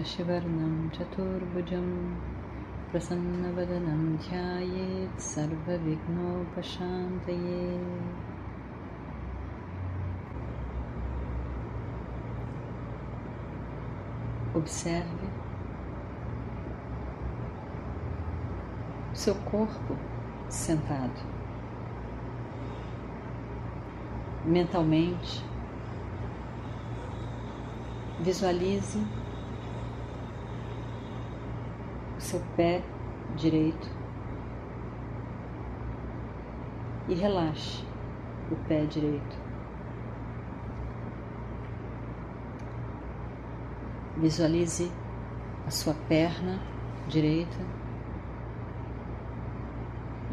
शशिवर्णं चतुर्भुजं प्रसन्नवदनं ध्यायेत् सर्वविघ्नोपशान्तये Observe seu corpo sentado. Mentalmente, visualize seu pé direito e relaxe o pé direito. Visualize a sua perna direita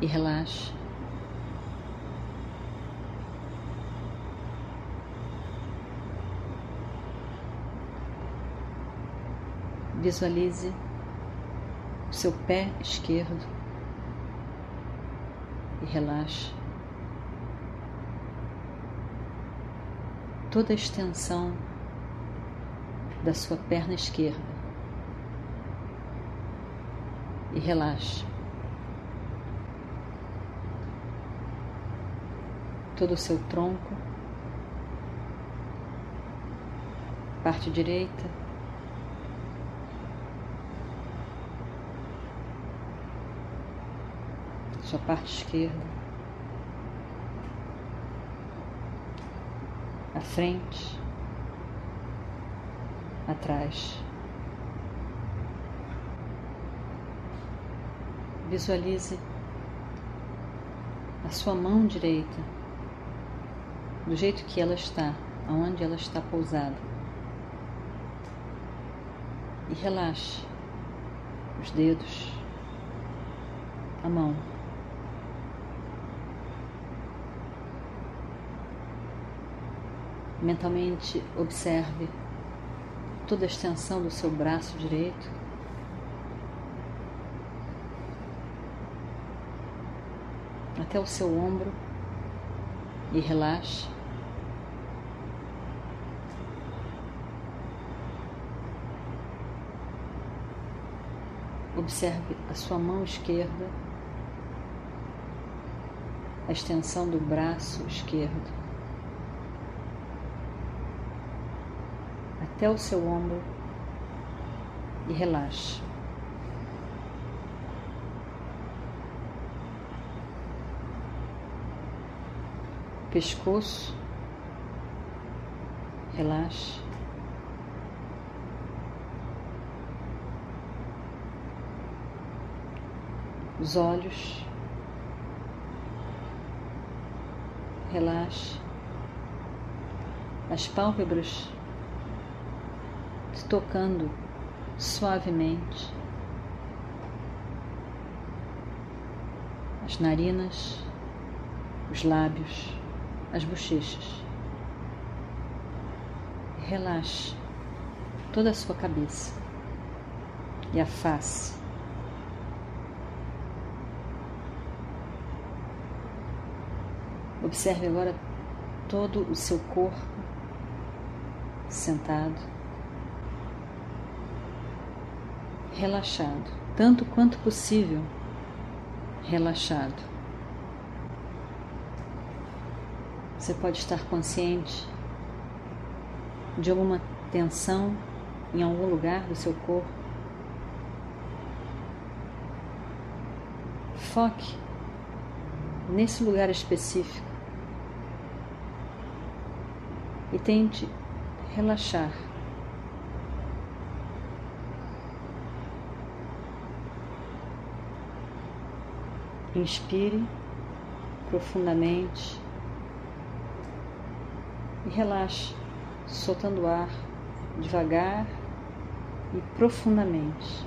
e relaxe. Visualize seu pé esquerdo e relaxe toda a extensão da sua perna esquerda e relaxe todo o seu tronco, parte direita sua parte esquerda, à frente, atrás. Visualize a sua mão direita do jeito que ela está, aonde ela está pousada. E relaxe os dedos, a mão. Mentalmente observe toda a extensão do seu braço direito. Até o seu ombro e relaxe. Observe a sua mão esquerda, a extensão do braço esquerdo. Até o seu ombro e relaxe. Pescoço, relaxe. Os olhos, relaxe. As pálpebras tocando suavemente as narinas, os lábios, as bochechas. Relaxe toda a sua cabeça e a face. Observe agora todo o seu corpo sentado. Relaxado, tanto quanto possível relaxado. Você pode estar consciente de alguma tensão em algum lugar do seu corpo. Foque nesse lugar específico e tente relaxar. Inspire profundamente e relaxe, soltando o ar devagar e profundamente.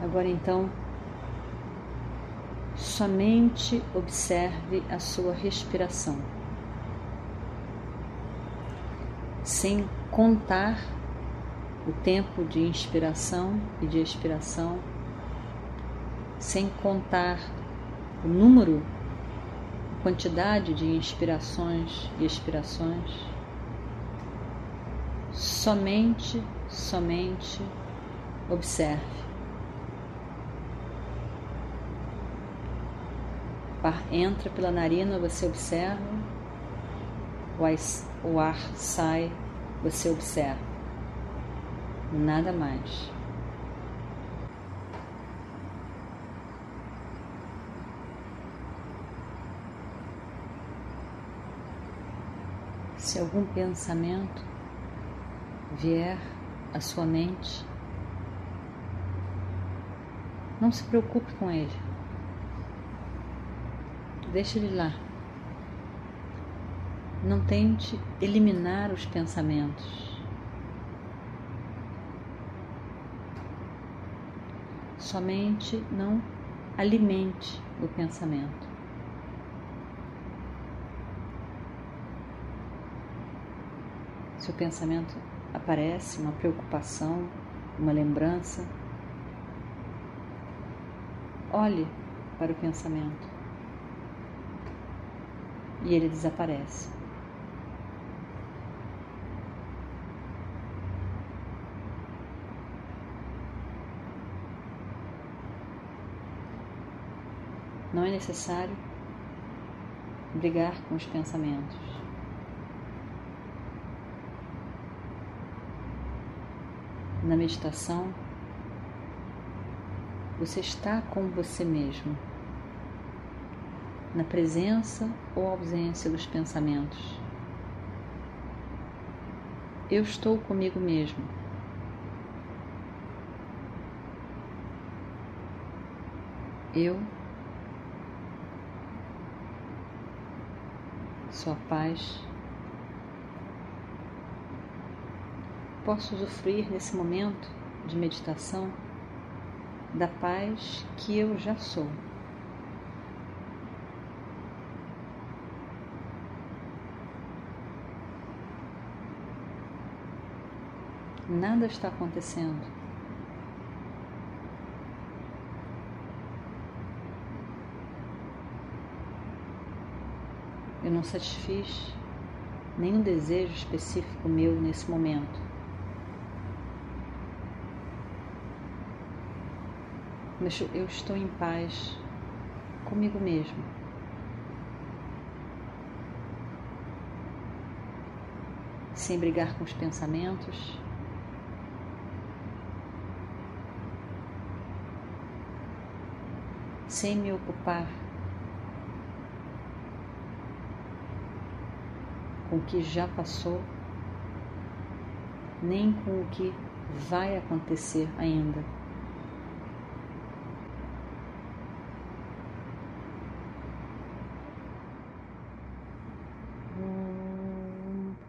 Agora então, somente observe a sua respiração, sem contar o tempo de inspiração e de expiração, sem contar o número, a quantidade de inspirações e expirações, somente, somente observe. entra pela narina, você observa, o ar sai, você observa. Nada mais. Se algum pensamento vier à sua mente, não se preocupe com ele. Deixe ele lá. Não tente eliminar os pensamentos. Somente não alimente o pensamento. Se o pensamento aparece, uma preocupação, uma lembrança, olhe para o pensamento e ele desaparece. Não é necessário brigar com os pensamentos. Na meditação, você está com você mesmo na presença ou ausência dos pensamentos. Eu estou comigo mesmo. Eu sou a paz. Posso usufruir nesse momento de meditação da paz que eu já sou. Nada está acontecendo. Eu não satisfiz nenhum desejo específico meu nesse momento. Mas eu estou em paz comigo mesmo. Sem brigar com os pensamentos, sem me ocupar com o que já passou, nem com o que vai acontecer ainda.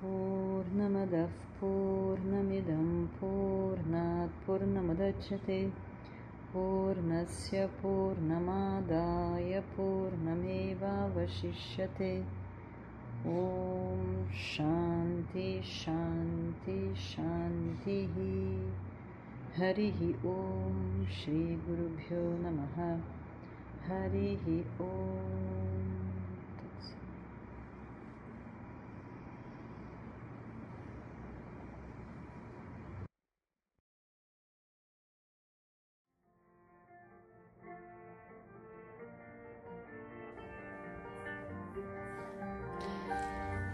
Purnamadav Purnamidam Purnat Purnamadachyate पूर्णस्य पूर्णमादाय पूर्णमेवावशिष्यते ओम शांति शांति शांति ही हरि ओम श्री गुरुभ्यो नमः। हरि ओम